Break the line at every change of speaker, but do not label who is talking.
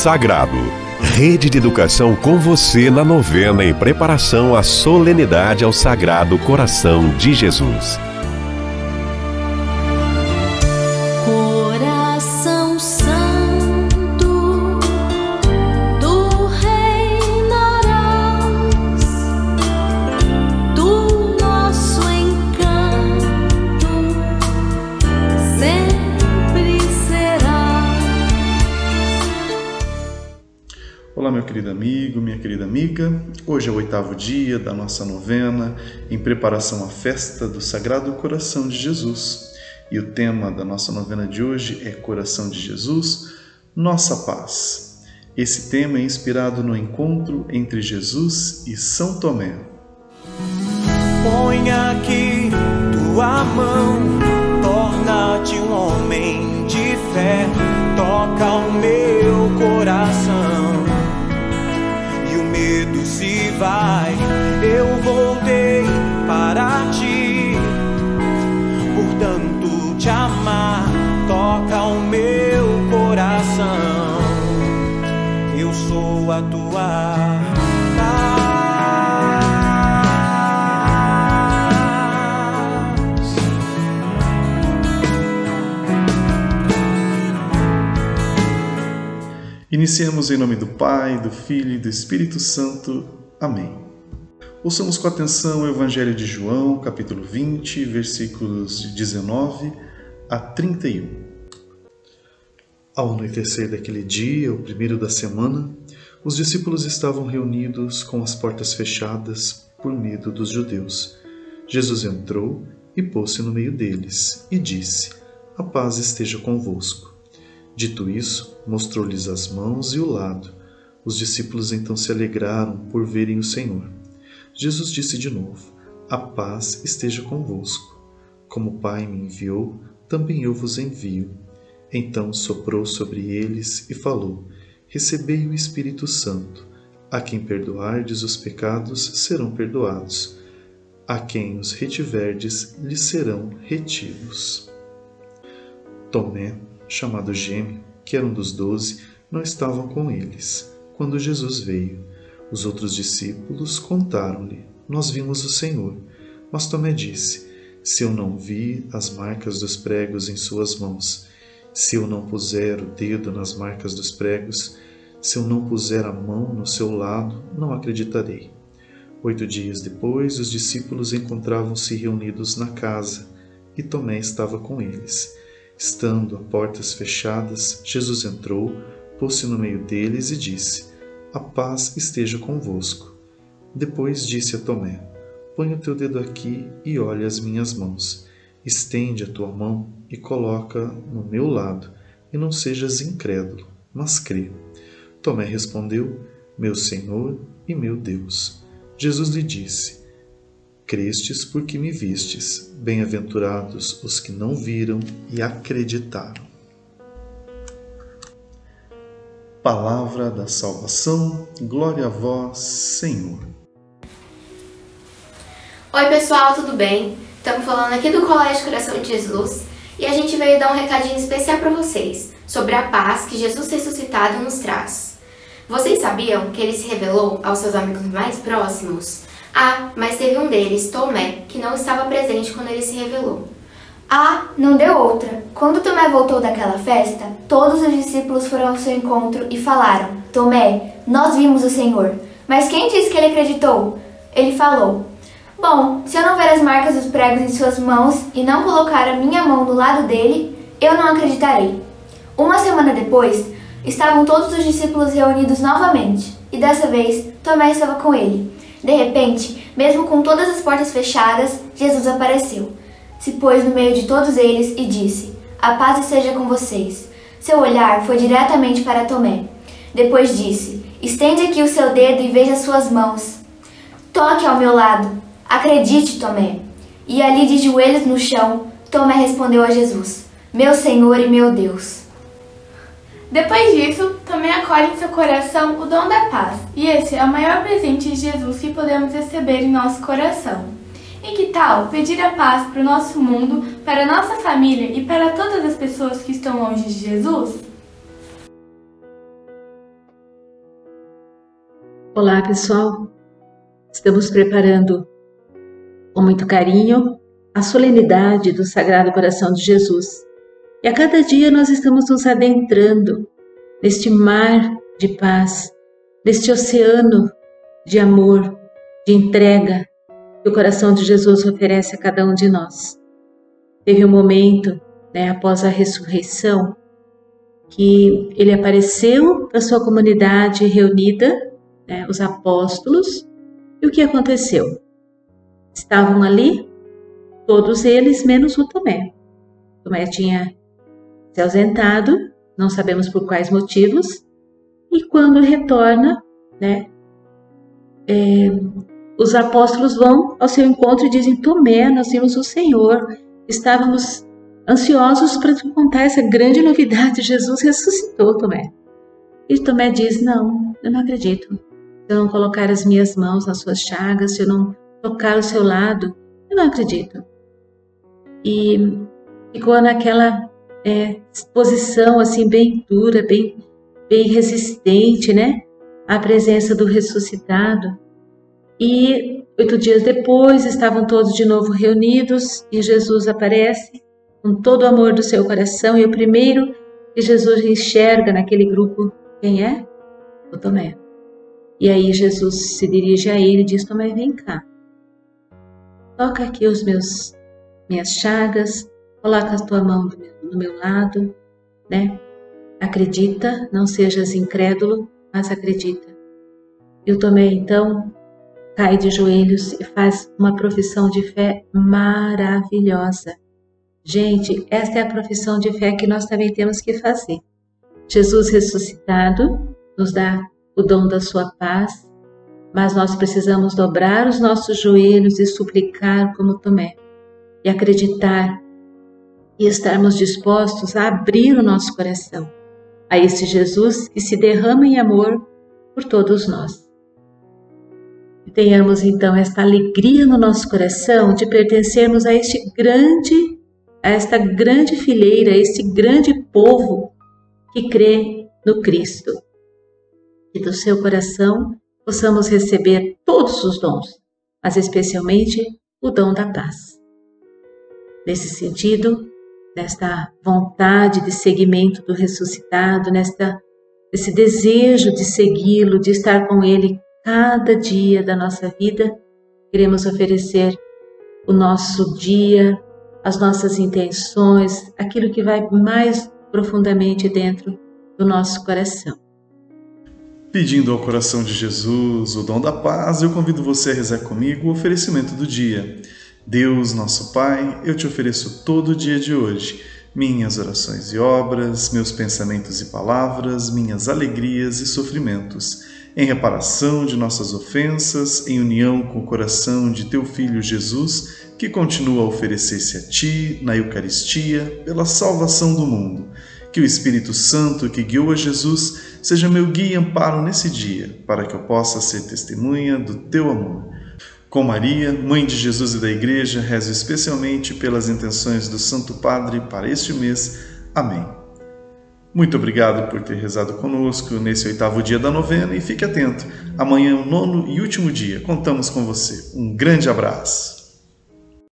Sagrado. Rede de Educação com você na novena em preparação à solenidade ao Sagrado Coração de Jesus.
Olá, meu querido amigo, minha querida amiga. Hoje é o oitavo dia da nossa novena em preparação à festa do Sagrado Coração de Jesus. E o tema da nossa novena de hoje é Coração de Jesus, Nossa Paz. Esse tema é inspirado no encontro entre Jesus e São Tomé.
Põe aqui tua mão, torna-te um homem de fé, toca o meu vai. Eu voltei para ti, portanto te amar, toca o meu coração. Eu sou a tua.
Iniciemos em nome do Pai, do Filho e do Espírito Santo. Amém. Ouçamos com atenção o Evangelho de João, capítulo 20, versículos de 19 a 31. Ao anoitecer daquele dia, o primeiro da semana, os discípulos estavam reunidos com as portas fechadas por medo dos judeus. Jesus entrou e pôs-se no meio deles e disse: A paz esteja convosco. Dito isso, mostrou-lhes as mãos e o lado. Os discípulos então se alegraram por verem o Senhor. Jesus disse de novo: A paz esteja convosco. Como o Pai me enviou, também eu vos envio. Então soprou sobre eles e falou: Recebei o Espírito Santo. A quem perdoardes os pecados serão perdoados. A quem os retiverdes lhes serão retidos. Tomé, chamado Gêmeo, que era um dos doze, não estavam com eles. Quando Jesus veio, os outros discípulos contaram-lhe: Nós vimos o Senhor. Mas Tomé disse: Se eu não vi as marcas dos pregos em suas mãos, se eu não puser o dedo nas marcas dos pregos, se eu não puser a mão no seu lado, não acreditarei. Oito dias depois, os discípulos encontravam-se reunidos na casa e Tomé estava com eles. Estando a portas fechadas, Jesus entrou, pôs-se no meio deles e disse: A paz esteja convosco. Depois disse a Tomé: Põe o teu dedo aqui e olha as minhas mãos. Estende a tua mão e coloca no meu lado, e não sejas incrédulo, mas crê. Tomé respondeu: Meu Senhor e meu Deus. Jesus lhe disse: Crestes porque me vistes. Bem-aventurados os que não viram e acreditaram. Palavra da salvação, glória a vós, Senhor.
Oi, pessoal, tudo bem? Estamos falando aqui do Colégio Coração de Jesus e a gente veio dar um recadinho especial para vocês sobre a paz que Jesus ressuscitado nos traz. Vocês sabiam que ele se revelou aos seus amigos mais próximos? Ah, mas teve um deles, Tomé, que não estava presente quando ele se revelou.
Ah, não deu outra. Quando Tomé voltou daquela festa, todos os discípulos foram ao seu encontro e falaram: Tomé, nós vimos o Senhor. Mas quem disse que ele acreditou? Ele falou: Bom, se eu não ver as marcas dos pregos em suas mãos e não colocar a minha mão do lado dele, eu não acreditarei. Uma semana depois, estavam todos os discípulos reunidos novamente, e dessa vez Tomé estava com ele. De repente, mesmo com todas as portas fechadas, Jesus apareceu. Se pôs no meio de todos eles e disse: A paz esteja com vocês. Seu olhar foi diretamente para Tomé. Depois disse: Estende aqui o seu dedo e veja suas mãos. Toque ao meu lado. Acredite, Tomé. E ali de joelhos no chão, Tomé respondeu a Jesus: Meu Senhor e meu Deus.
Depois disso, também acolhe em seu coração o dom da paz, e esse é o maior presente de Jesus que podemos receber em nosso coração. E que tal pedir a paz para o nosso mundo, para a nossa família e para todas as pessoas que estão longe de Jesus?
Olá, pessoal. Estamos preparando com muito carinho a solenidade do Sagrado Coração de Jesus. E a cada dia nós estamos nos adentrando neste mar de paz, neste oceano de amor, de entrega que o coração de Jesus oferece a cada um de nós. Teve um momento, né, após a ressurreição, que ele apareceu para sua comunidade reunida, né, os apóstolos, e o que aconteceu? Estavam ali todos eles, menos o Tomé. Tomé tinha se ausentado, não sabemos por quais motivos, e quando retorna, né, é, os apóstolos vão ao seu encontro e dizem: Tomé, nós vimos o Senhor, estávamos ansiosos para te contar essa grande novidade: Jesus ressuscitou, Tomé. E Tomé diz: Não, eu não acredito. Se eu não colocar as minhas mãos nas suas chagas, se eu não tocar o seu lado, eu não acredito. E ficou naquela é, posição assim bem dura, bem, bem resistente, né? À presença do ressuscitado. E oito dias depois estavam todos de novo reunidos e Jesus aparece com todo o amor do seu coração e o primeiro que Jesus enxerga naquele grupo, quem é? O Tomé. E aí Jesus se dirige a ele e diz: Tomé, vem cá. Toca aqui os meus minhas chagas, coloca a tua mão no meu lado, né? Acredita, não sejas incrédulo, mas acredita. E o Tomé então cai de joelhos e faz uma profissão de fé maravilhosa. Gente, esta é a profissão de fé que nós também temos que fazer. Jesus ressuscitado nos dá o dom da sua paz, mas nós precisamos dobrar os nossos joelhos e suplicar como Tomé e acreditar e estarmos dispostos a abrir o nosso coração a esse Jesus que se derrama em amor por todos nós. E tenhamos então esta alegria no nosso coração de pertencermos a este grande, a esta grande fileira, a este grande povo que crê no Cristo. Que do seu coração possamos receber todos os dons, mas especialmente o dom da paz. Nesse sentido, nesta vontade de seguimento do ressuscitado, nesta esse desejo de segui-lo, de estar com ele cada dia da nossa vida, queremos oferecer o nosso dia, as nossas intenções, aquilo que vai mais profundamente dentro do nosso coração.
Pedindo ao coração de Jesus o dom da paz, eu convido você a rezar comigo o oferecimento do dia. Deus, nosso Pai, eu te ofereço todo o dia de hoje, minhas orações e obras, meus pensamentos e palavras, minhas alegrias e sofrimentos em reparação de nossas ofensas, em união com o coração de teu Filho Jesus, que continua a oferecer-se a ti na Eucaristia pela salvação do mundo. Que o Espírito Santo que guiou a Jesus seja meu guia e amparo nesse dia, para que eu possa ser testemunha do teu amor. Com Maria, Mãe de Jesus e da Igreja, rezo especialmente pelas intenções do Santo Padre para este mês. Amém. Muito obrigado por ter rezado conosco nesse oitavo dia da novena e fique atento. Amanhã é o nono e último dia. Contamos com você. Um grande abraço.